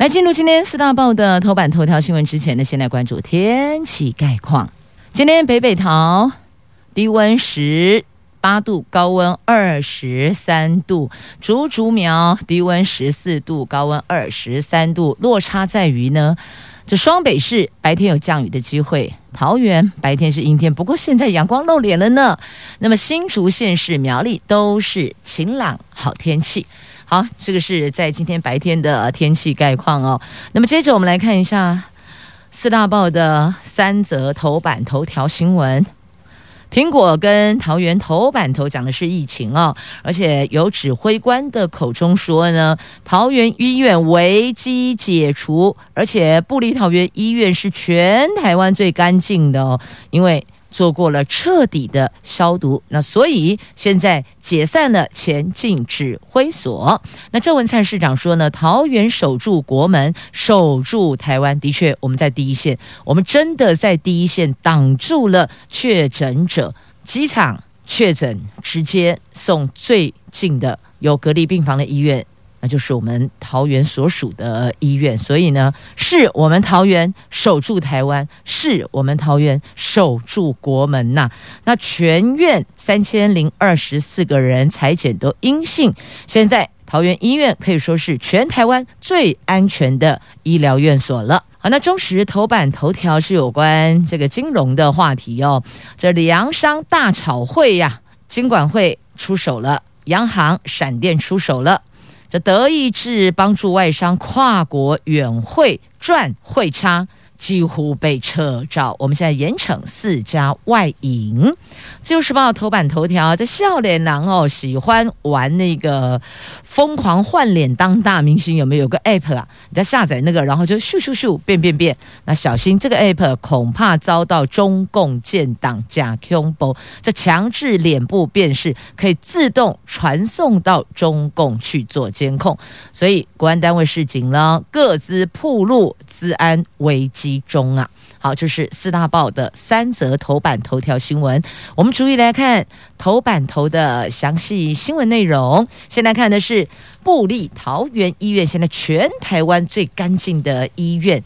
来进入今天四大报的头版头条新闻之前呢，先来关注天气概况。今天北北桃低温十八度，高温二十三度；竹竹苗低温十四度，高温二十三度。落差在于呢。这双北市白天有降雨的机会，桃园白天是阴天，不过现在阳光露脸了呢。那么新竹县市苗栗都是晴朗好天气。好，这个是在今天白天的天气概况哦。那么接着我们来看一下四大报的三则头版头条新闻。苹果跟桃园头版头讲的是疫情哦，而且有指挥官的口中说呢，桃园医院危机解除，而且部立桃园医院是全台湾最干净的哦，因为。做过了彻底的消毒，那所以现在解散了前进指挥所。那郑文灿市长说呢，桃园守住国门，守住台湾。的确，我们在第一线，我们真的在第一线挡住了确诊者。机场确诊直接送最近的有隔离病房的医院。那就是我们桃园所属的医院，所以呢，是我们桃园守住台湾，是我们桃园守住国门呐。那全院三千零二十四个人采检都阴性，现在桃园医院可以说是全台湾最安全的医疗院所了。好，那中时头版头条是有关这个金融的话题哦，这粮商大炒汇呀，金管会出手了，央行闪电出手了。这德意志帮助外商跨国远汇赚汇差。几乎被撤照。我们现在严惩四家外影。自由时报头版头条，这笑脸男哦，喜欢玩那个疯狂换脸当大明星，有没有，个 app 啊？你在下载那个，然后就咻咻咻变变变。那小心这个 app 恐怕遭到中共建党假恐怖。这强制脸部辨识可以自动传送到中共去做监控，所以国安单位示警了，各自铺路，治安危机。中啊，好，就是四大报的三则头版头条新闻。我们逐一来看头版头的详细新闻内容。现在看的是布利桃园医院，现在全台湾最干净的医院。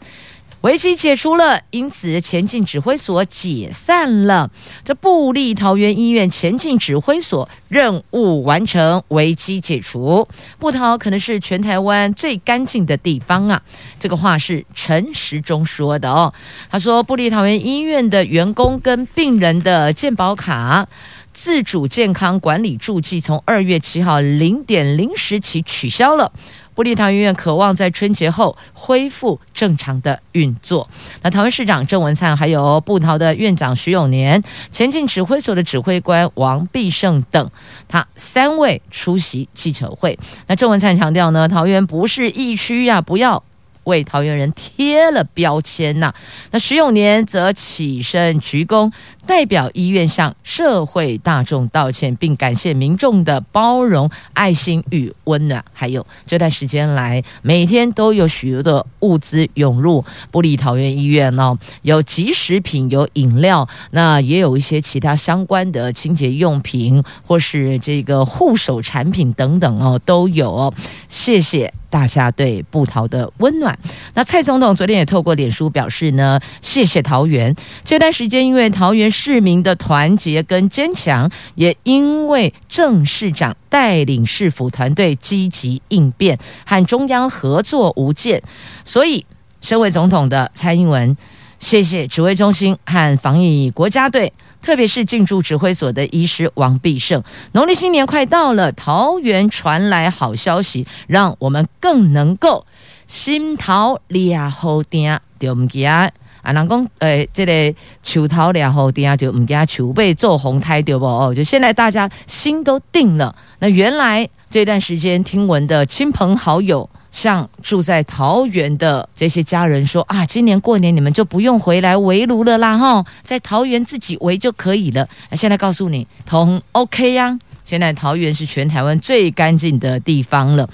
危机解除了，因此前进指挥所解散了。这布立桃园医院前进指挥所任务完成，危机解除。布桃可能是全台湾最干净的地方啊！这个话是陈时中说的哦。他说，布立桃园医院的员工跟病人的健保卡自主健康管理助记，从二月七号零点零时起取消了。布利桃园医院渴望在春节后恢复正常的运作。那桃园市长郑文灿，还有布桃的院长徐永年、前进指挥所的指挥官王必胜等，他三位出席记者会。那郑文灿强调呢，桃园不是疫区呀，不要。为桃园人贴了标签呐，那徐永年则起身鞠躬，代表医院向社会大众道歉，并感谢民众的包容、爱心与温暖。还有这段时间来，每天都有许多的物资涌入部立桃园医院哦，有即食品，有饮料，那也有一些其他相关的清洁用品，或是这个护手产品等等哦，都有哦。谢谢。大家对布桃的温暖。那蔡总统昨天也透过脸书表示呢，谢谢桃园这段时间，因为桃园市民的团结跟坚强，也因为郑市长带领市府团队积极应变和中央合作无间，所以身为总统的蔡英文，谢谢指挥中心和防疫国家队。特别是进驻指挥所的医师王必胜，农历新年快到了，桃园传来好消息，让我们更能够心桃俩好定，就唔惊啊！人讲诶，这个树头俩好定，就唔惊树背做红胎，对不？哦，就现在大家心都定了。那原来这段时间听闻的亲朋好友。向住在桃园的这些家人说啊，今年过年你们就不用回来围炉了啦，哈，在桃园自己围就可以了。那现在告诉你，同 OK 呀、啊，现在桃园是全台湾最干净的地方了。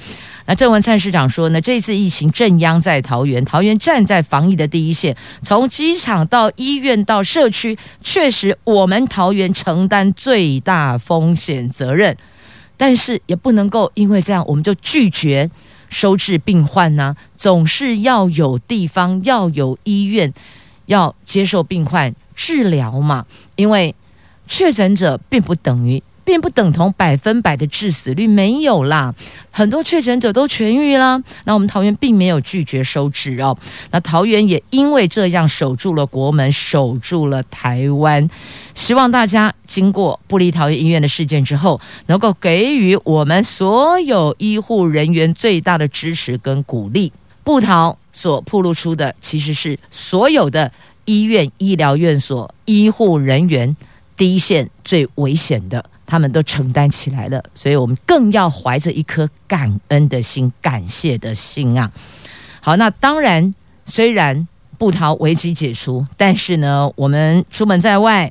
那郑文灿市长说呢，这次疫情震央在桃园，桃园站在防疫的第一线，从机场到医院到社区，确实我们桃园承担最大风险责任，但是也不能够因为这样我们就拒绝收治病患呢、总是要有地方，要有医院，要接受病患治疗嘛，因为确诊者并不等于。并不等同百分百的致死率，没有啦，很多确诊者都痊愈了。那我们桃园并没有拒绝收治哦。那桃园也因为这样守住了国门，守住了台湾。希望大家经过布利桃园医院的事件之后，能够给予我们所有医护人员最大的支持跟鼓励。布桃所暴露出的，其实是所有的医院、医疗院所医护人员第一线最危险的。他们都承担起来了，所以我们更要怀着一颗感恩的心、感谢的心啊！好，那当然，虽然不逃危机解除，但是呢，我们出门在外，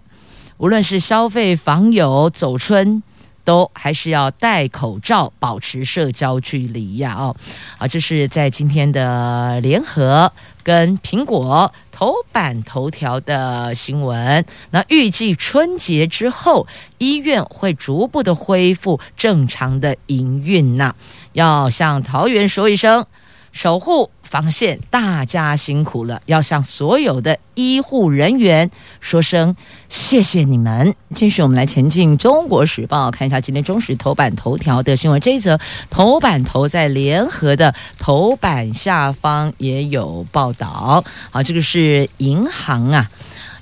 无论是消费、访友、走春。都还是要戴口罩，保持社交距离呀！哦，啊，这是在今天的联合跟苹果头版头条的新闻。那预计春节之后，医院会逐步的恢复正常的营运呐。要向桃园说一声。守护防线，大家辛苦了！要向所有的医护人员说声谢谢你们。继续，我们来前进《中国时报》，看一下今天中时头版头条的新闻。这一则头版头在联合的头版下方也有报道。好，这个是银行啊，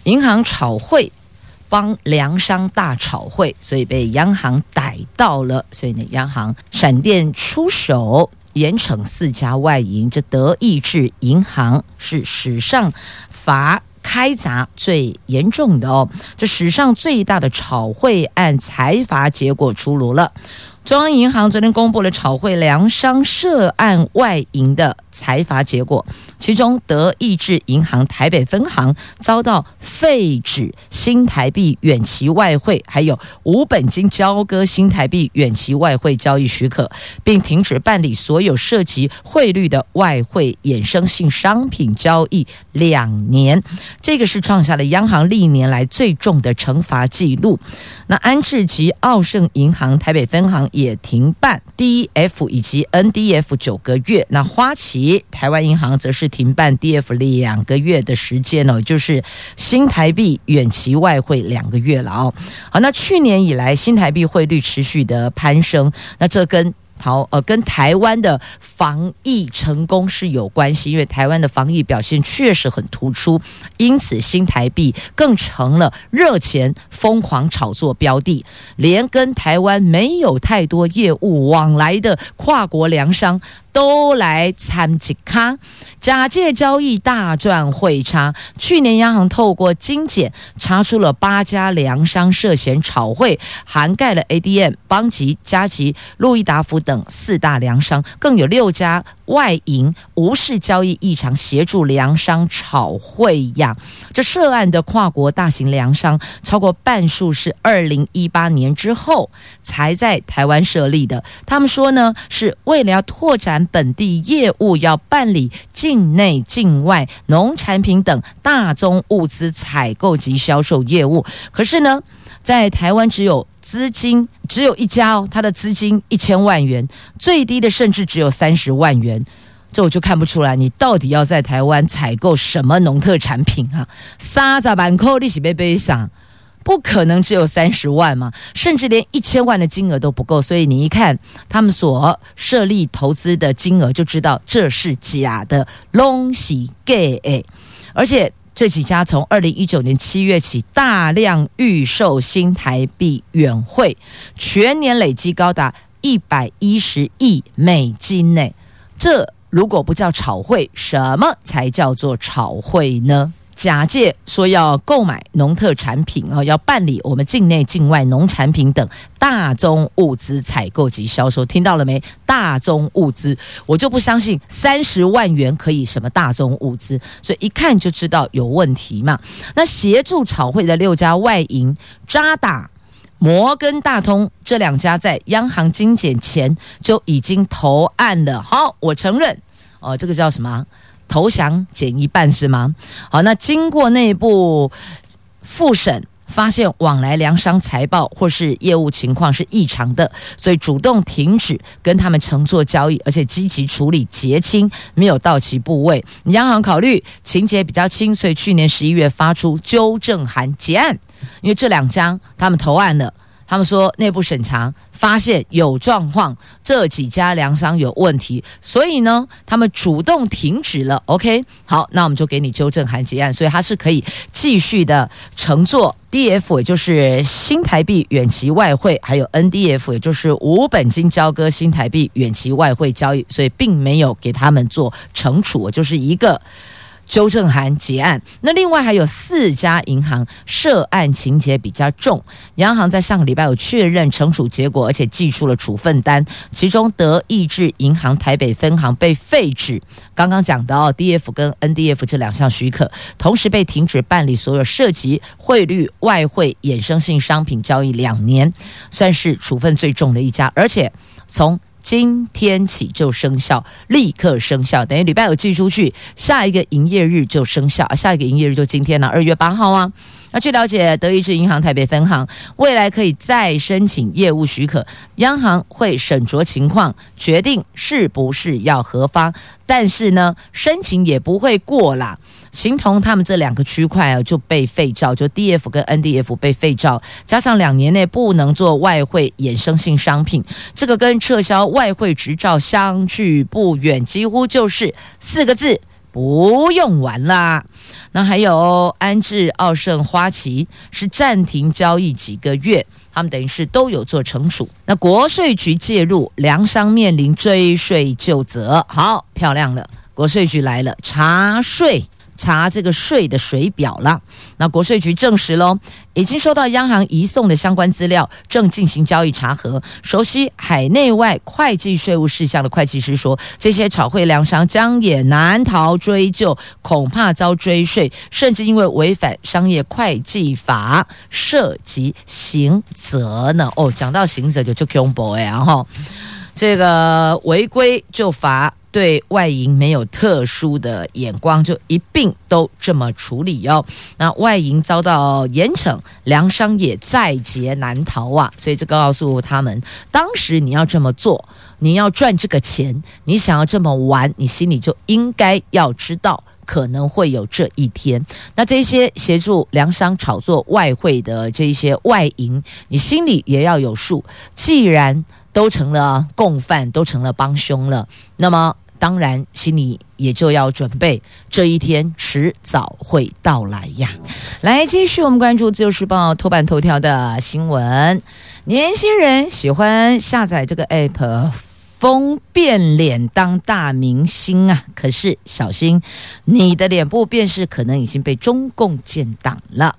银行炒汇，帮粮商大炒汇，所以被央行逮到了。所以呢，央行闪电出手。严惩四家外银，这德意志银行是史上罚开闸最严重的哦。这史上最大的炒汇案财阀结果出炉了。中央银行昨天公布了炒汇粮商涉案外银的裁罚结果，其中德意志银行台北分行遭到废止新台币远期外汇，还有无本金交割新台币远期外汇交易许可，并停止办理所有涉及汇率的外汇衍生性商品交易两年。这个是创下了央行历年来最重的惩罚记录。那安智及奥盛银行台北分行。也停办 DF 以及 NDF 九个月，那花旗台湾银行则是停办 DF 两个月的时间哦，就是新台币远期外汇两个月了哦。好，那去年以来新台币汇率持续的攀升，那这跟好，呃，跟台湾的防疫成功是有关系，因为台湾的防疫表现确实很突出，因此新台币更成了热钱疯狂炒作标的，连跟台湾没有太多业务往来的跨国粮商。都来参几咖，假借交易大赚汇差。去年央行透过精简查出了八家粮商涉嫌炒汇，涵盖了 ADM、邦吉、嘉吉、路易达孚等四大粮商，更有六家。外银无视交易异常，协助粮商炒汇呀。这涉案的跨国大型粮商超过半数是二零一八年之后才在台湾设立的。他们说呢，是为了要拓展本地业务，要办理境内、境外农产品等大宗物资采购及销售业务。可是呢，在台湾只有。资金只有一家哦，他的资金一千万元，最低的甚至只有三十万元，这我就看不出来，你到底要在台湾采购什么农特产品啊？三十万块利息被背上，不可能只有三十万嘛，甚至连一千万的金额都不够，所以你一看他们所设立投资的金额，就知道这是假的，拢是假的，而且。这几家从二零一九年七月起大量预售新台币远汇，全年累计高达一百一十亿美金呢。这如果不叫炒汇，什么才叫做炒汇呢？假借说要购买农特产品啊，要办理我们境内境外农产品等大宗物资采购及销售，听到了没？大宗物资，我就不相信三十万元可以什么大宗物资，所以一看就知道有问题嘛。那协助炒汇的六家外银，渣打、摩根大通这两家在央行精简前就已经投案了。好，我承认，哦，这个叫什么？投降减一半是吗？好，那经过内部复审，发现往来粮商财报或是业务情况是异常的，所以主动停止跟他们承做交易，而且积极处理结清没有到期部位。央行考虑情节比较轻，所以去年十一月发出纠正函结案，因为这两家他们投案了。他们说内部审查发现有状况，这几家粮商有问题，所以呢，他们主动停止了。OK，好，那我们就给你纠正函结案，所以它是可以继续的乘坐 DF，也就是新台币远期外汇，还有 NDF，也就是无本金交割新台币远期外汇交易，所以并没有给他们做惩处，就是一个。纠正函结案，那另外还有四家银行涉案情节比较重，央行在上个礼拜有确认惩处结果，而且寄出了处分单，其中德意志银行台北分行被废止，刚刚讲到 DF 跟 NDF 这两项许可，同时被停止办理所有涉及汇率、外汇、衍生性商品交易两年，算是处分最重的一家，而且从今天起就生效，立刻生效，等于礼拜五寄出去，下一个营业日就生效。下一个营业日就今天了，二月八号啊。那据了解，德意志银行台北分行未来可以再申请业务许可，央行会审酌情况，决定是不是要核发。但是呢，申请也不会过啦。形同他们这两个区块啊，就被废照，就 DF 跟 NDF 被废照，加上两年内不能做外汇衍生性商品，这个跟撤销外汇执照相距不远，几乎就是四个字。不用玩啦，那还有安置、奥盛、花旗是暂停交易几个月，他们等于是都有做惩处。那国税局介入，粮商面临追税就责，好漂亮了，国税局来了，查税。查这个税的水表了，那国税局证实喽，已经收到央行移送的相关资料，正进行交易查核。熟悉海内外会计税务事项的会计师说，这些炒汇粮商将也难逃追究，恐怕遭追税，甚至因为违反商业会计法涉及刑责呢。哦，讲到刑责就就恐怖哎，然后这个违规就罚。对外银没有特殊的眼光，就一并都这么处理哦。那外银遭到严惩，粮商也在劫难逃啊。所以这告诉他们，当时你要这么做，你要赚这个钱，你想要这么玩，你心里就应该要知道可能会有这一天。那这些协助粮商炒作外汇的这些外银，你心里也要有数。既然都成了共犯，都成了帮凶了。那么，当然心里也就要准备，这一天迟早会到来呀。来，继续我们关注《自由时报》头版头条的新闻：年轻人喜欢下载这个 app，疯变脸当大明星啊！可是小心，你的脸部辨识可能已经被中共建档了。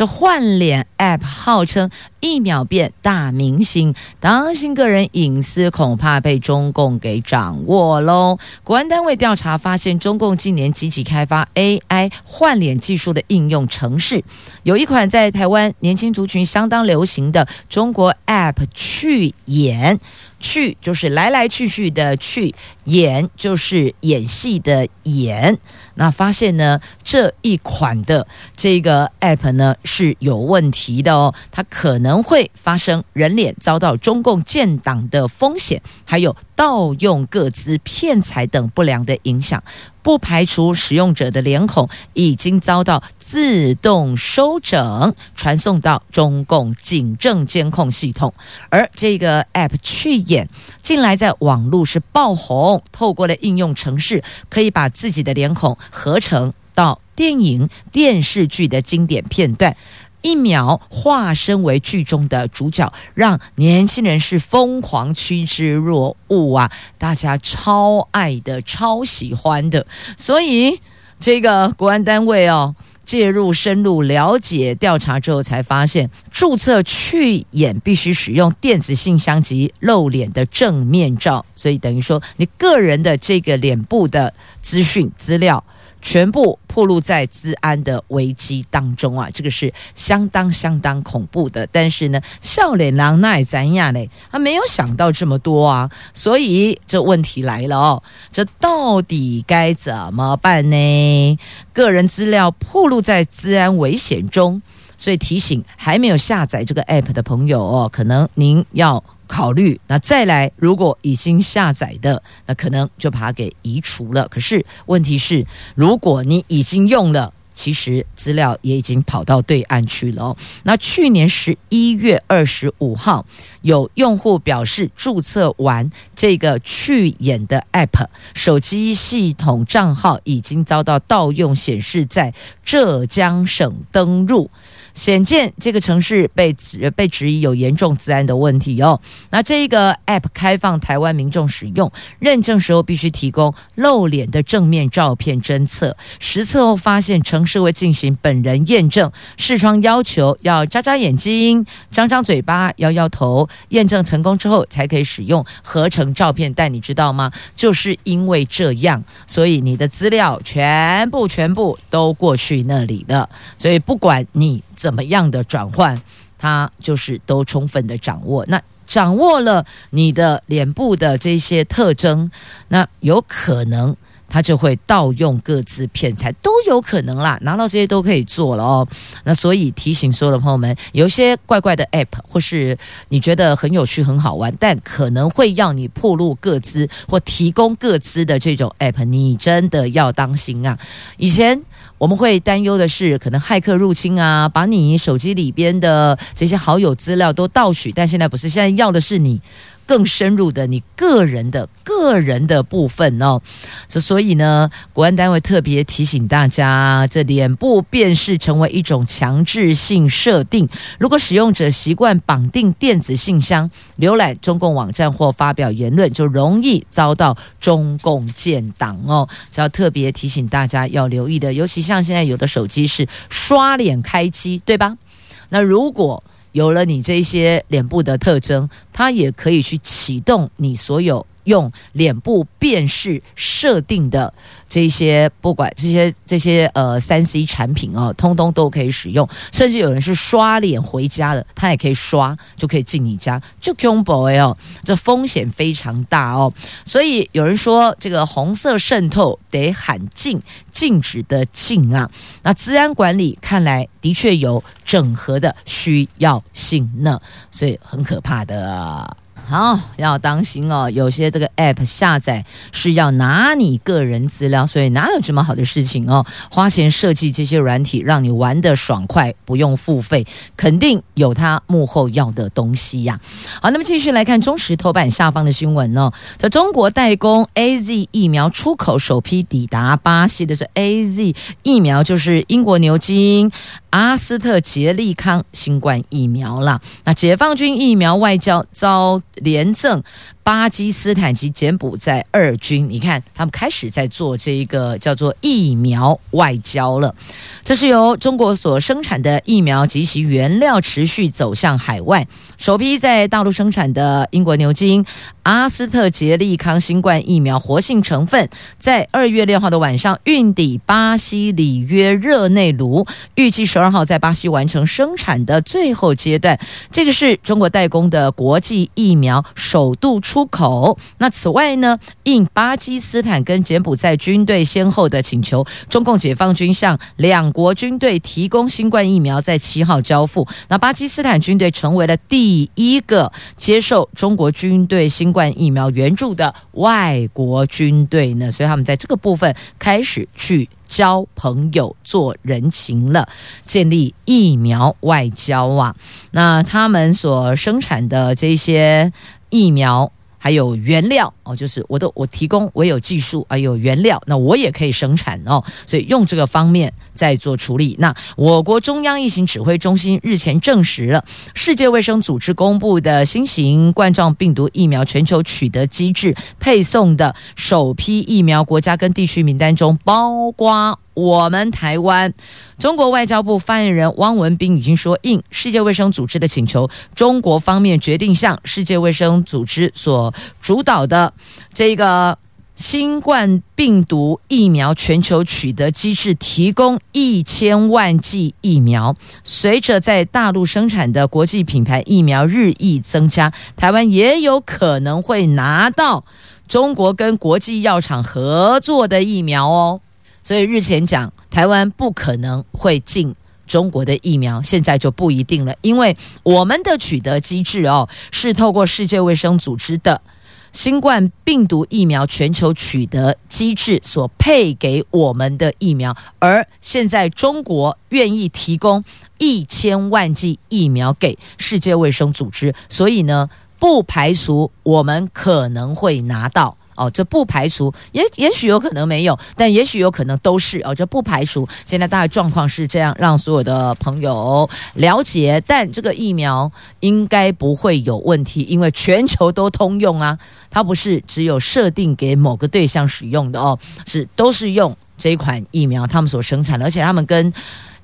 这换脸 App 号称一秒变大明星，当心个人隐私恐怕被中共给掌握喽。国安单位调查发现，中共近年积极开发 AI 换脸技术的应用程式，有一款在台湾年轻族群相当流行的中国 App 去演。去就是来来去去的去，演就是演戏的演。那发现呢，这一款的这个 app 呢是有问题的哦，它可能会发生人脸遭到中共建党的风险，还有盗用各资骗财等不良的影响。不排除使用者的脸孔已经遭到自动收整，传送到中共警政监控系统。而这个 App 去演，近来在网络是爆红，透过了应用程式，可以把自己的脸孔合成到电影、电视剧的经典片段。一秒化身为剧中的主角，让年轻人是疯狂趋之若鹜啊！大家超爱的、超喜欢的，所以这个国安单位哦，介入深入了解调查之后，才发现注册去眼必须使用电子信箱及露脸的正面照，所以等于说你个人的这个脸部的资讯资料。全部暴露在治安的危机当中啊！这个是相当相当恐怖的。但是呢，笑脸狼那也怎样呢？他没有想到这么多啊！所以这问题来了哦，这到底该怎么办呢？个人资料暴露在治安危险中，所以提醒还没有下载这个 app 的朋友哦，可能您要。考虑那再来，如果已经下载的，那可能就把它给移除了。可是问题是，如果你已经用了，其实资料也已经跑到对岸去了哦。那去年十一月二十五号，有用户表示注册完这个去眼的 App，手机系统账号已经遭到盗用，显示在浙江省登录。显见这个城市被指被质疑有严重治安的问题哦。那这一个 app 开放台湾民众使用，认证时候必须提供露脸的正面照片侦测，实测后发现城市会进行本人验证，视窗要求要眨眨眼睛、张张嘴巴、摇摇头，验证成功之后才可以使用合成照片。但你知道吗？就是因为这样，所以你的资料全部全部都过去那里了。所以不管你。怎么样的转换，它就是都充分的掌握。那掌握了你的脸部的这些特征，那有可能。他就会盗用各资骗财，都有可能啦。拿到这些都可以做了哦。那所以提醒所有的朋友们，有一些怪怪的 App，或是你觉得很有趣、很好玩，但可能会要你暴露各资或提供各资的这种 App，你真的要当心啊！以前我们会担忧的是，可能骇客入侵啊，把你手机里边的这些好友资料都盗取，但现在不是，现在要的是你。更深入的你个人的个人的部分哦，所以呢，国安单位特别提醒大家，这脸部辨识成为一种强制性设定。如果使用者习惯绑定电子信箱、浏览中共网站或发表言论，就容易遭到中共建档哦。只要特别提醒大家要留意的，尤其像现在有的手机是刷脸开机，对吧？那如果有了你这些脸部的特征，它也可以去启动你所有用脸部辨识设定的。这些不管这些这些呃三 C 产品哦，通通都可以使用，甚至有人是刷脸回家的，他也可以刷就可以进你家，就 combo 哦，这风险非常大哦，所以有人说这个红色渗透得喊禁，禁止的禁啊，那资安管理看来的确有整合的需要性呢，所以很可怕的。好，要当心哦。有些这个 app 下载是要拿你个人资料，所以哪有这么好的事情哦？花钱设计这些软体，让你玩得爽快，不用付费，肯定有它幕后要的东西呀。好，那么继续来看中石头版下方的新闻哦。在中国代工 AZ 疫苗出口首批抵达巴西的这 AZ 疫苗，就是英国牛津阿斯特捷利康新冠疫苗了。那解放军疫苗外交遭廉政。巴基斯坦及柬埔寨二军，你看他们开始在做这一个叫做疫苗外交了。这是由中国所生产的疫苗及其原料持续走向海外。首批在大陆生产的英国牛津阿斯特捷利康新冠疫苗活性成分，在二月六号的晚上运抵巴西里约热内卢，预计十二号在巴西完成生产的最后阶段。这个是中国代工的国际疫苗首度出。出口。那此外呢，应巴基斯坦跟柬埔寨军队先后的请求，中共解放军向两国军队提供新冠疫苗，在七号交付。那巴基斯坦军队成为了第一个接受中国军队新冠疫苗援助的外国军队呢，所以他们在这个部分开始去交朋友、做人情了，建立疫苗外交啊。那他们所生产的这些疫苗。还有原料哦，就是我都我提供，我有技术啊，有原料，那我也可以生产哦，所以用这个方面在做处理。那我国中央疫情指挥中心日前证实了，世界卫生组织公布的新型冠状病毒疫苗全球取得机制配送的首批疫苗国家跟地区名单中，包括。我们台湾。中国外交部发言人汪文斌已经说，应世界卫生组织的请求，中国方面决定向世界卫生组织所主导的这个。新冠病毒疫苗全球取得机制提供一千万剂疫苗。随着在大陆生产的国际品牌疫苗日益增加，台湾也有可能会拿到中国跟国际药厂合作的疫苗哦。所以日前讲台湾不可能会进中国的疫苗，现在就不一定了，因为我们的取得机制哦是透过世界卫生组织的。新冠病毒疫苗全球取得机制所配给我们的疫苗，而现在中国愿意提供一千万剂疫苗给世界卫生组织，所以呢，不排除我们可能会拿到。哦，这不排除，也也许有可能没有，但也许有可能都是哦，这不排除。现在大概状况是这样，让所有的朋友了解。但这个疫苗应该不会有问题，因为全球都通用啊，它不是只有设定给某个对象使用的哦，是都是用这款疫苗，他们所生产的，而且他们跟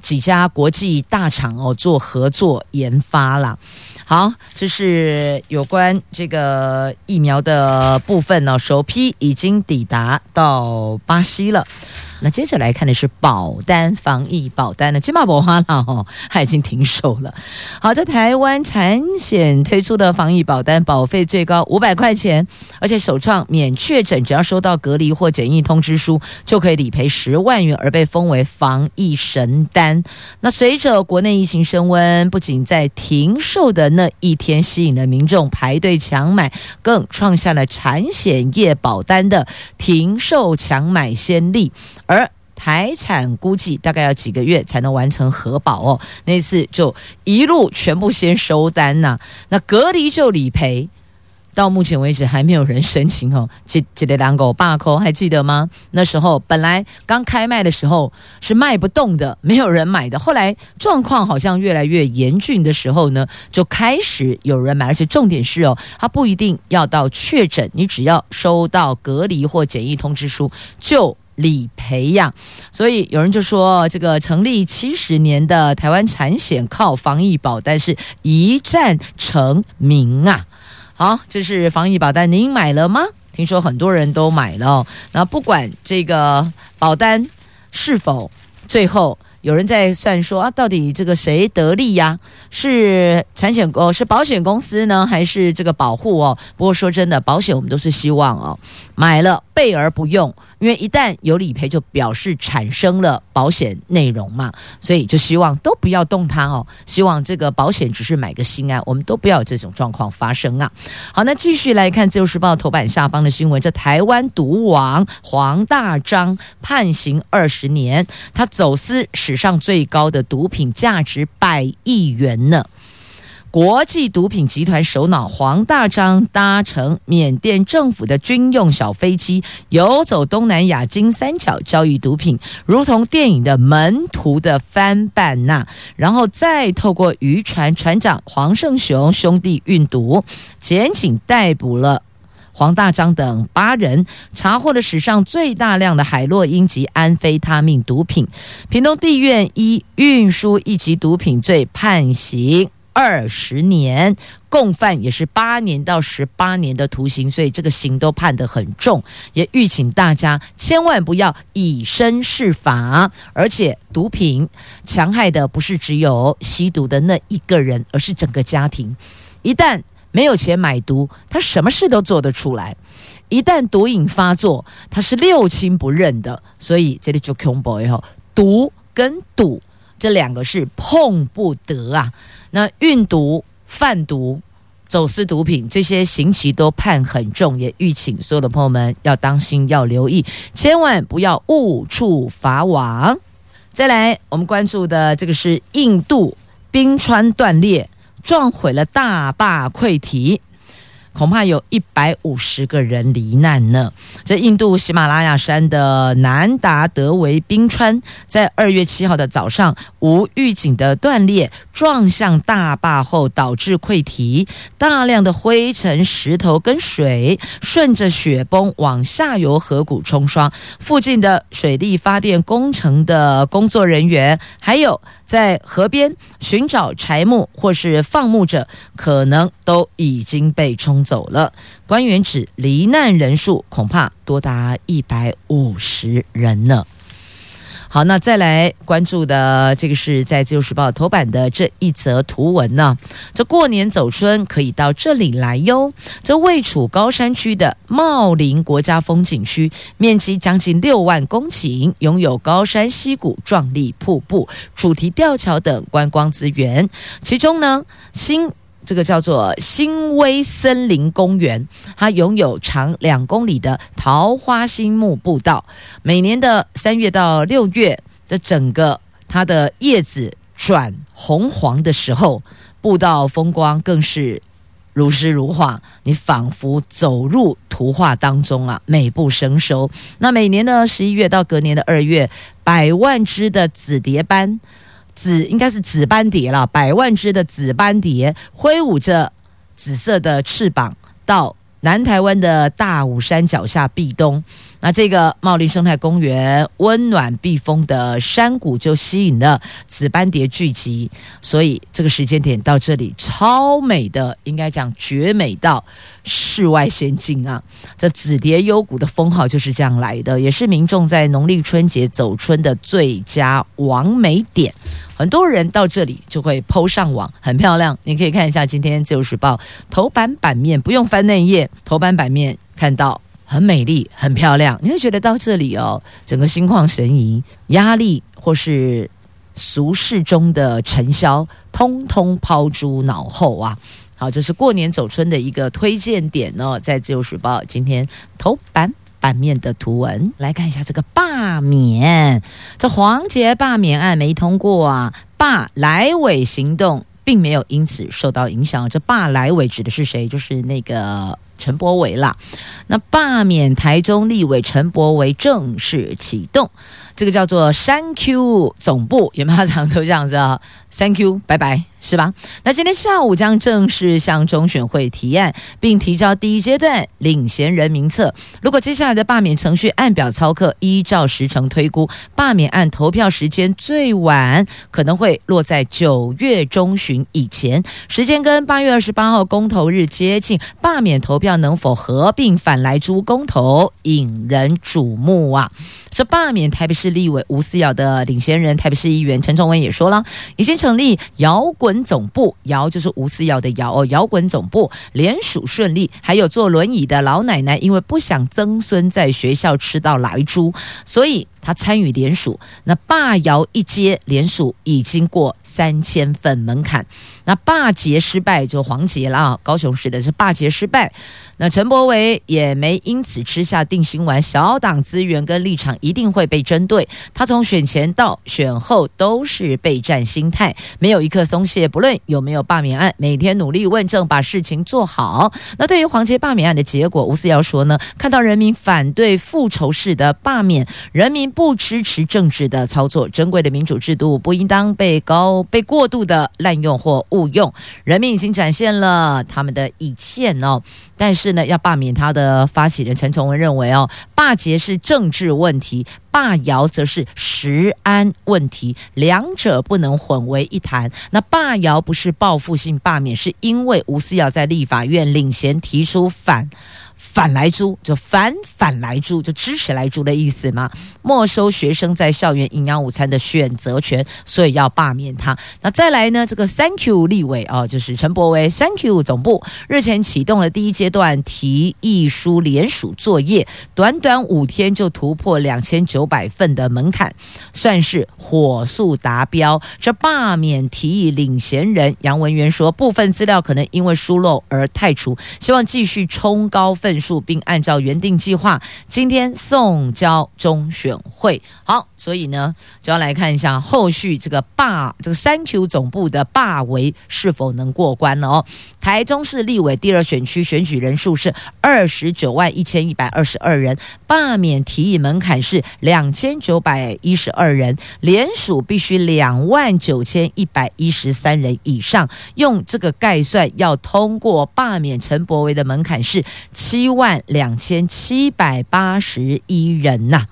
几家国际大厂哦做合作研发啦。好，这是有关这个疫苗的部分呢。首批已经抵达到巴西了。那接着来看的是保单防疫保单的金马博花了哦，它已经停售了。好，在台湾产险推出的防疫保单，保费最高五百块钱，而且首创免确诊，只要收到隔离或检疫通知书，就可以理赔十万元，而被封为防疫神单。那随着国内疫情升温，不仅在停售的那一天吸引了民众排队抢买，更创下了产险业保单的停售抢买先例。而台产估计大概要几个月才能完成核保哦，那次就一路全部先收单呐、那隔离就理赔。到目前为止还没有人申请哦，这这个两狗罢扣还记得吗？那时候本来刚开卖的时候是卖不动的，没有人买的。后来状况好像越来越严峻的时候呢，就开始有人买。而且重点是哦，它不一定要到确诊，你只要收到隔离或检疫通知书就理赔呀。所以有人就说，这个成立七十年的台湾产险靠防疫保单是一战成名啊。好，这是防疫保单，您买了吗？听说很多人都买了哦。那不管这个保单是否最后有人在算说啊，到底这个谁得利呀？是产险公，是保险公司呢，还是这个保护哦？不过说真的，保险我们都是希望哦，买了备而不用。因为一旦有理赔，就表示产生了保险内容嘛，所以就希望都不要动它哦。希望这个保险只是买个心安，我们都不要有这种状况发生啊。好，那继续来看《自由时报》头版下方的新闻：这台湾毒王黄大章判刑二十年，他走私史上最高的毒品，价值百亿元呢。国际毒品集团首脑黄大章搭乘缅甸政府的军用小飞机，游走东南亚金三角交易毒品，如同电影的门徒的翻版呐。然后再透过渔船船长黄胜雄兄弟运毒，检警逮捕了黄大章等八人，查获了史上最大量的海洛因及安非他命毒品。屏东地院依运输一级毒品罪判刑。二十年，共犯也是八年到十八年的徒刑，所以这个刑都判得很重。也预请大家千万不要以身试法，而且毒品强害的不是只有吸毒的那一个人，而是整个家庭。一旦没有钱买毒，他什么事都做得出来；一旦毒瘾发作，他是六亲不认的。所以这里就恐怖以后，毒跟赌这两个是碰不得啊。那运毒、贩毒、走私毒品这些刑期都判很重，也吁请所有的朋友们要当心，要留意，千万不要误触法网。再来，我们关注的这个是印度冰川断裂，撞毁了大坝溃堤。恐怕有一百五十个人罹难呢。这印度喜马拉雅山的南达德维冰川，在二月七号的早上无预警的断裂，撞向大坝后导致溃堤，大量的灰尘、石头跟水顺着雪崩往下游河谷冲刷，附近的水力发电工程的工作人员，还有在河边寻找柴木或是放牧者，可能都已经被冲走了。官员指罹难人数恐怕多达一百五十人呢。好，那再来关注的这个是在《自由时报》头版的这一则图文呢。这过年走春可以到这里来哟。这位处高山区的茂林国家风景区，面积将近六万公顷，拥有高山溪谷、壮丽瀑布、主题吊桥等观光资源。其中呢，新这个叫做新威森林公园，它拥有长两公里的桃花心木步道。每年的三月到六月，这整个它的叶子转红黄的时候，步道风光更是如诗如画，你仿佛走入图画当中啊，美不胜收。那每年的十一月到隔年的二月，百万只的紫蝶斑。紫应该是紫斑蝶了，百万只的紫斑蝶挥舞着紫色的翅膀，到南台湾的大武山脚下避冬。那这个茂林生态公园温暖避风的山谷就吸引了紫斑蝶聚集，所以这个时间点到这里超美的，应该讲绝美到世外仙境啊！这紫蝶幽谷的封号就是这样来的，也是民众在农历春节走春的最佳网美点。很多人到这里就会 PO 上网，很漂亮。你可以看一下今天《自由时报》头版版面，不用翻内页，头版版面看到很美丽、很漂亮。你会觉得到这里哦，整个心旷神怡，压力或是俗世中的尘嚣，通通抛诸脑后啊！好，这是过年走春的一个推荐点哦，在《自由时报》今天头版。版面的图文来看一下这个罢免，这黄杰罢免案没通过啊，罢来委行动并没有因此受到影响。这罢来委指的是谁？就是那个陈柏伟啦。那罢免台中立委陈柏伟正式启动，这个叫做 “Thank you” 总部，有没有常都这样子啊？Thank you，拜拜。是吧？那今天下午将正式向中选会提案，并提交第一阶段领衔人名册。如果接下来的罢免程序按表操课，依照时程推估，罢免案投票时间最晚可能会落在九月中旬以前，时间跟八月二十八号公投日接近。罢免投票能否合并反莱猪公投，引人瞩目啊！这罢免台北市立委吴思瑶的领先人，台北市议员陈崇文也说了，已经成立摇滚总部，摇就是吴思瑶的摇哦，摇滚总部联署顺利，还有坐轮椅的老奶奶，因为不想曾孙在学校吃到莱猪，所以。他参与联署，那罢摇一阶联署已经过三千份门槛，那罢捷失败就黄捷了啊！高雄市的是罢捷失败，那陈柏维也没因此吃下定心丸，小党资源跟立场一定会被针对。他从选前到选后都是备战心态，没有一刻松懈。不论有没有罢免案，每天努力问政，把事情做好。那对于黄杰罢免案的结果，吴思瑶说呢，看到人民反对复仇式的罢免，人民。不支持政治的操作，珍贵的民主制度不应当被高被过度的滥用或误用。人民已经展现了他们的意见哦，但是呢，要罢免他的发起人陈崇文认为哦，罢捷是政治问题，罢摇则是食安问题，两者不能混为一谈。那罢摇不是报复性罢免，是因为吴思瑶在立法院领衔提出反。反莱猪就反反莱猪就支持莱猪的意思吗？没收学生在校园营养午餐的选择权，所以要罢免他。那再来呢？这个 Thank you 立委啊，就是陈柏惟 Thank you 总部日前启动了第一阶段提议书联署作业，短短五天就突破两千九百份的门槛，算是火速达标。这罢免提议领衔人杨文元说，部分资料可能因为疏漏而太除，希望继续冲高分。份数，并按照原定计划今天送交中选会。好，所以呢，就要来看一下后续这个罢这个三 Q 总部的罢围是否能过关了哦。台中市立委第二选区选举人数是二十九万一千一百二十二人，罢免提议门槛是两千九百一十二人，联署必须两万九千一百一十三人以上。用这个概算，要通过罢免陈柏维的门槛是七七万两千七百八十一人呐、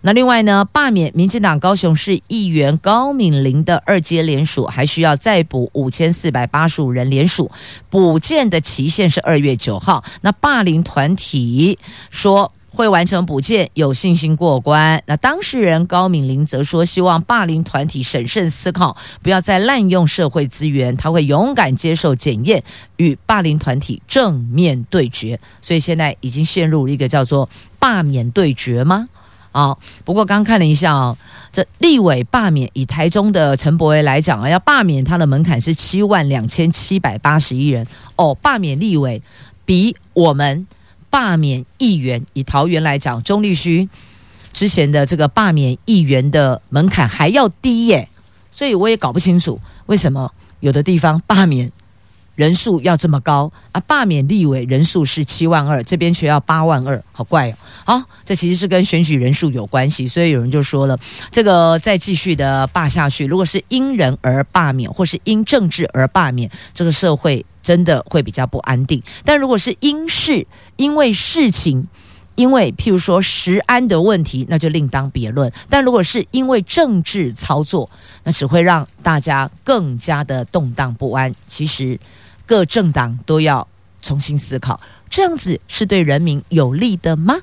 那另外呢，罢免民进党高雄市议员高敏玲的二阶联署，还需要再补五千四百八十五人联署，补建的期限是二月九号。那霸凌团体说会完成补件，有信心过关。那当事人高敏玲则说，希望霸凌团体审慎思考，不要再滥用社会资源，他会勇敢接受检验，与霸凌团体正面对决。所以现在已经陷入一个叫做罢免对决吗？啊，不过刚看了一下啊，这立委罢免以台中的陈柏惟来讲啊，要罢免他的门槛是七万两千七百八十一人哦。罢免立委比我们罢免议员，以桃园来讲，中立区之前的这个罢免议员的门槛还要低耶，所以我也搞不清楚为什么有的地方罢免。人数要这么高啊！罢免立委人数是七万二，这边却要八万二，好怪哦！好，这其实是跟选举人数有关系，所以有人就说了，这个再继续的罢下去，如果是因人而罢免，或是因政治而罢免，这个社会真的会比较不安定。但如果是因事，因为事情，因为譬如说食安的问题，那就另当别论。但如果是因为政治操作，那只会让大家更加的动荡不安。其实。各政党都要重新思考，这样子是对人民有利的吗？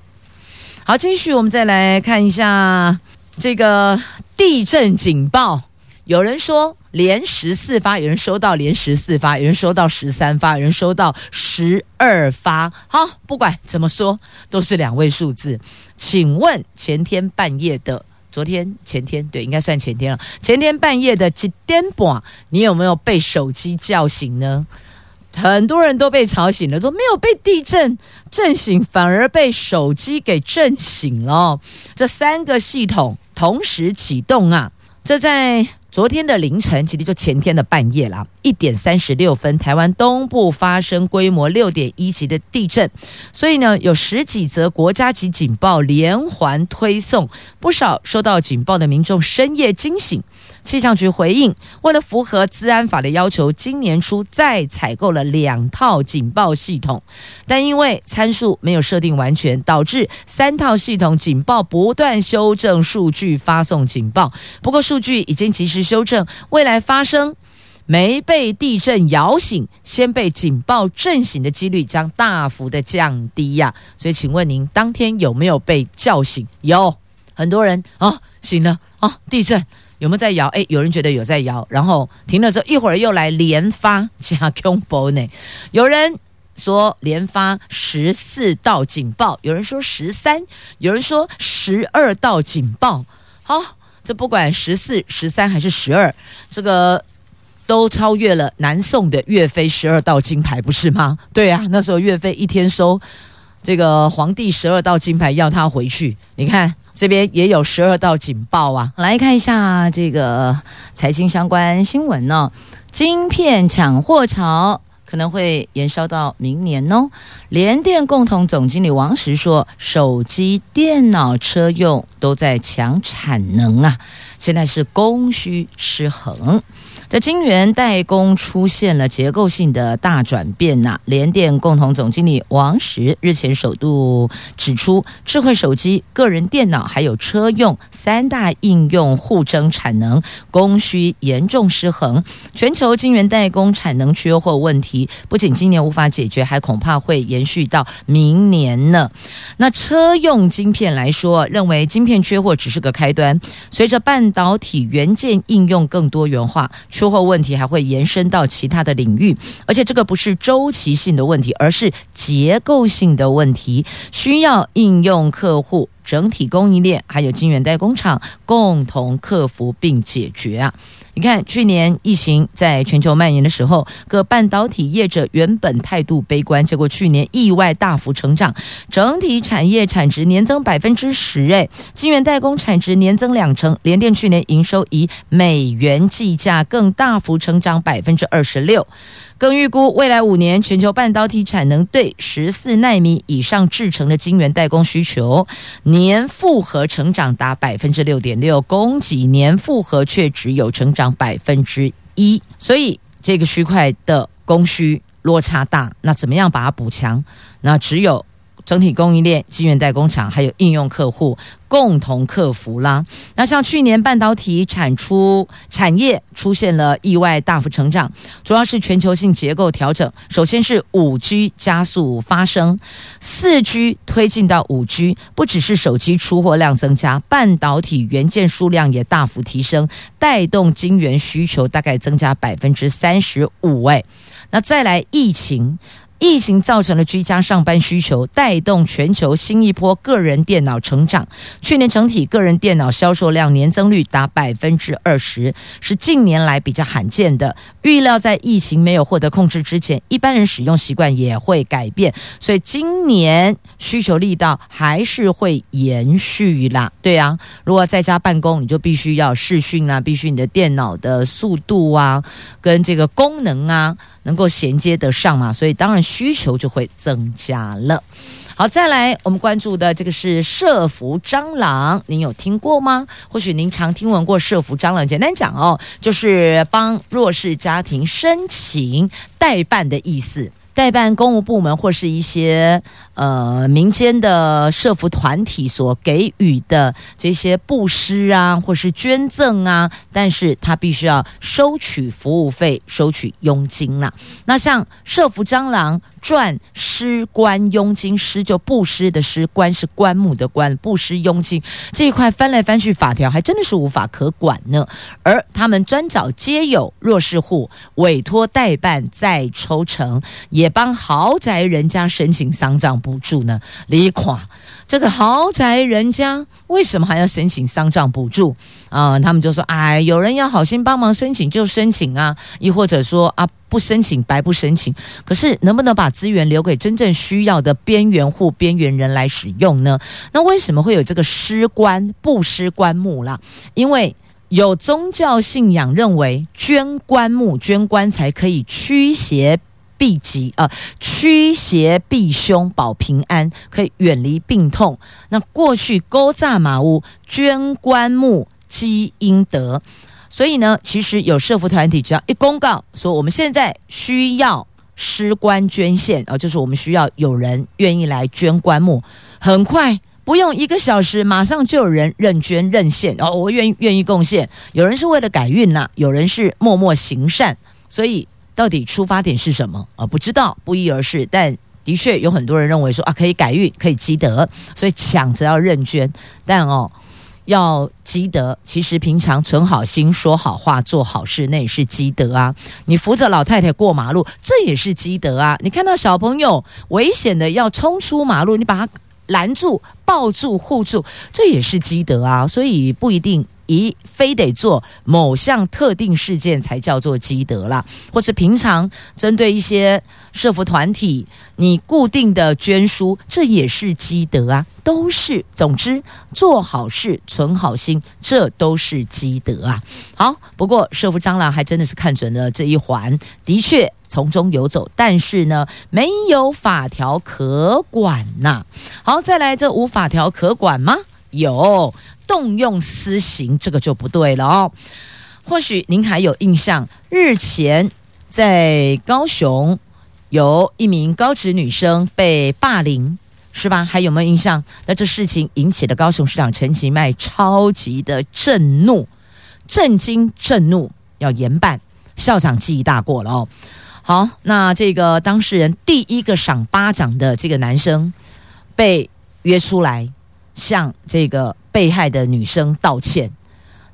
好，继续我们再来看一下这个地震警报。有人说连十四发，有人收到连十四发，有人收到十三发，有人收到十二发。好，不管怎么说，都是两位数字。请问前天半夜的，昨天前天对，应该算前天了。前天半夜的几点半，你有没有被手机叫醒呢？很多人都被吵醒了，都没有被地震震醒，反而被手机给震醒了。这三个系统同时启动啊！这在昨天的凌晨，其实就前天的半夜啦，一点三十六分，台湾东部发生规模六点一级的地震，所以呢，有十几则国家级警报连环推送，不少收到警报的民众深夜惊醒。气象局回应，为了符合治安法的要求，今年初再采购了两套警报系统，但因为参数没有设定完全，导致三套系统警报不断修正数据，发送警报。不过数据已经及时修正，未来发生没被地震摇醒，先被警报震醒的几率将大幅的降低呀。所以，请问您当天有没有被叫醒？有很多人哦，醒了哦，地震。有没有在摇？哎，有人觉得有在摇，然后停了之后，一会儿又来连发加恐怖呢。有人说连发十四道警报，有人说十三，有人说十二道警报。好，这不管十四、十三还是十二，这个都超越了南宋的岳飞十二道金牌，不是吗？对啊，那时候岳飞一天收这个皇帝十二道金牌，要他回去。你看。这边也有十二道警报啊！来看一下这个财经相关新闻呢、哦。晶片抢货潮可能会延烧到明年哦。联电共同总经理王石说，手机、电脑、车用都在抢产能啊，现在是供需失衡。在晶圆代工出现了结构性的大转变呐、联电共同总经理王石日前首度指出，智慧手机、个人电脑还有车用三大应用互争产能，供需严重失衡，全球晶圆代工产能缺货问题不仅今年无法解决，还恐怕会延续到明年呢。那车用晶片来说，认为晶片缺货只是个开端，随着半导体元件应用更多元化。出货问题还会延伸到其他的领域，而且这个不是周期性的问题，而是结构性的问题，需要应用客户整体供应链还有金源代工厂共同克服并解决啊。你看，去年疫情在全球蔓延的时候，各半导体业者原本态度悲观，结果去年意外大幅成长，整体产业产值年增百分之十，哎，晶圆代工产值年增两成，联电去年营收以美元计价更大幅成长百分之二十六。更预估未来五年全球半导体产能对十四纳米以上制成的晶圆代工需求年复合成长达百分之六点六，供给年复合却只有成长百分之一，所以这个区块的供需落差大，那怎么样把它补强？那只有。整体供应链、晶圆代工厂还有应用客户共同克服啦。那像去年半导体产出产业出现了意外大幅成长，主要是全球性结构调整。首先是五 G 加速发生，四 G 推进到五 G，不只是手机出货量增加，半导体元件数量也大幅提升，带动晶圆需求大概增加百分之三十五。哎，那再来疫情。疫情造成了居家上班需求，带动全球新一波个人电脑成长。去年整体个人电脑销售量年增率达百分之二十，是近年来比较罕见的。预料在疫情没有获得控制之前，一般人使用习惯也会改变，所以今年需求力道还是会延续啦。对啊，如果在家办公，你就必须要视讯啊，必须你的电脑的速度啊，跟这个功能啊。能够衔接得上嘛，所以当然需求就会增加了。好，再来我们关注的这个是社福蟑螂，您有听过吗？或许您常听闻过社福蟑螂，简单讲哦，就是帮弱势家庭申请代办的意思。代办公务部门或是一些呃民间的社福团体所给予的这些布施啊，或是捐赠啊，但是他必须要收取服务费，收取佣金啦。那像社福蟑螂。赚施棺佣金，施就布施的施，棺是棺木的棺，布施佣金这一块翻来翻去，法条还真的是无法可管呢。而他们专找街友弱势户委托代办，再抽成，也也帮豪宅人家申请丧葬补助呢。李垮，这个豪宅人家为什么还要申请丧葬补助啊、他们就说：哎，有人要好心帮忙申请就申请啊，亦或者说啊。不申请白不申请，可是能不能把资源留给真正需要的边缘户、边缘人来使用呢？那为什么会有这个施棺不施棺木啦？因为有宗教信仰认为捐棺木、捐棺材可以驱邪避疾啊，驱邪避凶、保平安，可以远离病痛。那过去勾炸马屋捐棺木积阴德。所以呢，其实有社福团体只要一公告说我们现在需要施棺捐献啊，就是我们需要有人愿意来捐棺木，很快不用一个小时，马上就有人认捐认献哦，我愿意愿意贡献。有人是为了改运呐，有人是默默行善。所以到底出发点是什么啊？不知道，不一而是。但的确有很多人认为说啊，可以改运，可以积德，所以抢着要认捐。但哦。要积德，其实平常存好心、说好话、做好事，那也是积德啊。你扶着老太太过马路，这也是积德啊。你看到小朋友危险的要冲出马路，你把他拦住、抱住、护住，这也是积德啊。所以不一定。一非得做某项特定事件才叫做积德啦，或是平常针对一些社福团体，你固定的捐书，这也是积德啊，都是。总之，做好事、存好心，这都是积德啊。好，不过社福蟑螂还真的是看准了这一环，的确从中游走，但是呢，没有法条可管呐、好，再来，这无法条可管吗？有。动用私刑，这个就不对了哦。或许您还有印象，日前在高雄有一名高职女生被霸凌，是吧？还有没有印象？那这事情引起了高雄市长陈其迈超级的震怒、震惊、震怒，要严办。校长记忆大过了哦。好，那这个当事人第一个赏巴掌的这个男生被约出来，向这个。被害的女生道歉，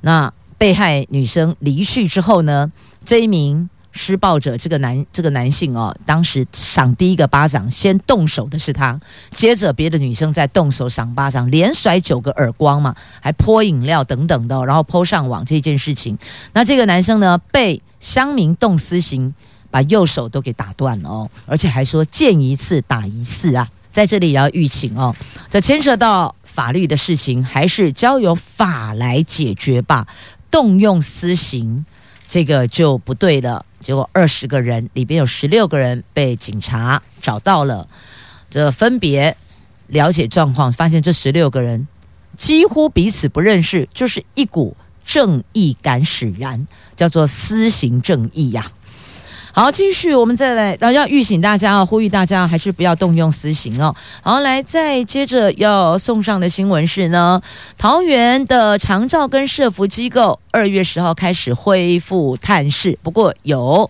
那被害女生离去之后呢？这一名施暴者这个男这个男性哦，当时赏第一个巴掌，先动手的是他，接着别的女生再动手赏巴掌，连甩九个耳光嘛，还泼饮料等等的，然后泼上网这件事情。那这个男生呢，被乡民动私刑，把右手都给打断了哦，而且还说见一次打一次啊，在这里也要预警哦，这牵涉到法律的事情，还是交由法来解决吧，动用私刑。这个就不对了。结果二十个人里边有十六个人被警察找到了，这分别了解状况，发现这十六个人几乎彼此不认识，就是一股正义感使然，叫做私刑正义呀、好，继续，我们再来，然后要预醒大家啊，呼吁大家还是不要动用私刑哦。好，来，再接着要送上的新闻是呢，桃园的长照跟社福机构二月十号开始恢复探视，不过有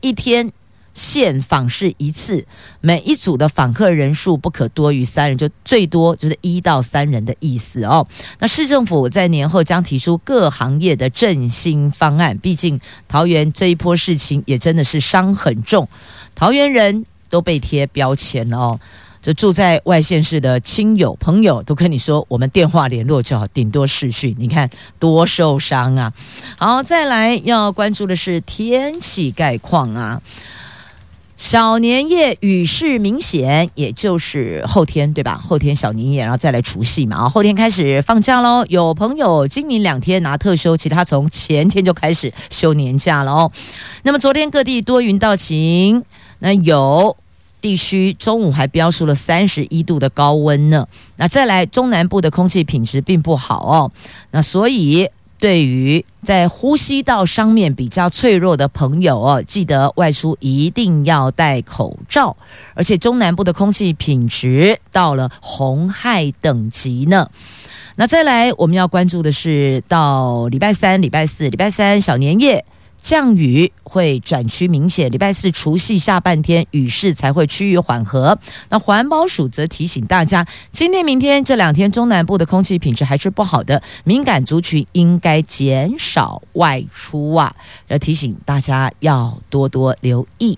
一天。限访视一次，每一组的访客人数不可多于三人，就最多就是一到三人的意思哦。那市政府在年后将提出各行业的振兴方案，毕竟桃园这一波事情也真的是伤很重，桃园人都被贴标签了哦。这住在外县市的亲友朋友都跟你说，我们电话联络就好，顶多视讯，你看多受伤啊。好，再来要关注的是天气概况啊。小年夜雨势明显，也就是后天对吧？后天小年夜，然后再来除夕嘛。啊，后天开始放假喽。有朋友今明两天拿特休，其他从前天就开始休年假了哦。那么昨天各地多云到晴，那有地区中午还标出了三十一度的高温呢。那再来中南部的空气品质并不好哦。那所以。对于在呼吸道上面比较脆弱的朋友哦，记得外出一定要戴口罩，而且中南部的空气品质到了红害等级呢。那再来，我们要关注的是到礼拜三、礼拜四、礼拜三小年夜。降雨会转趋明显，礼拜四除夕下半天雨势才会趋于缓和。那环保署则提醒大家，今天、明天这两天中南部的空气品质还是不好的，敏感族群应该减少外出啊，要提醒大家要多多留意。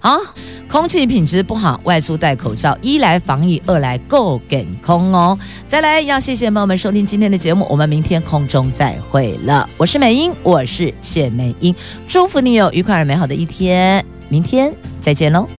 好，空气品质不好，外出戴口罩，一来防疫，二来够给空哦。再来，要谢谢朋友们收听今天的节目，我们明天空中再会了。我是美英，我是谢美英，祝福你有愉快而美好的一天，明天再见喽。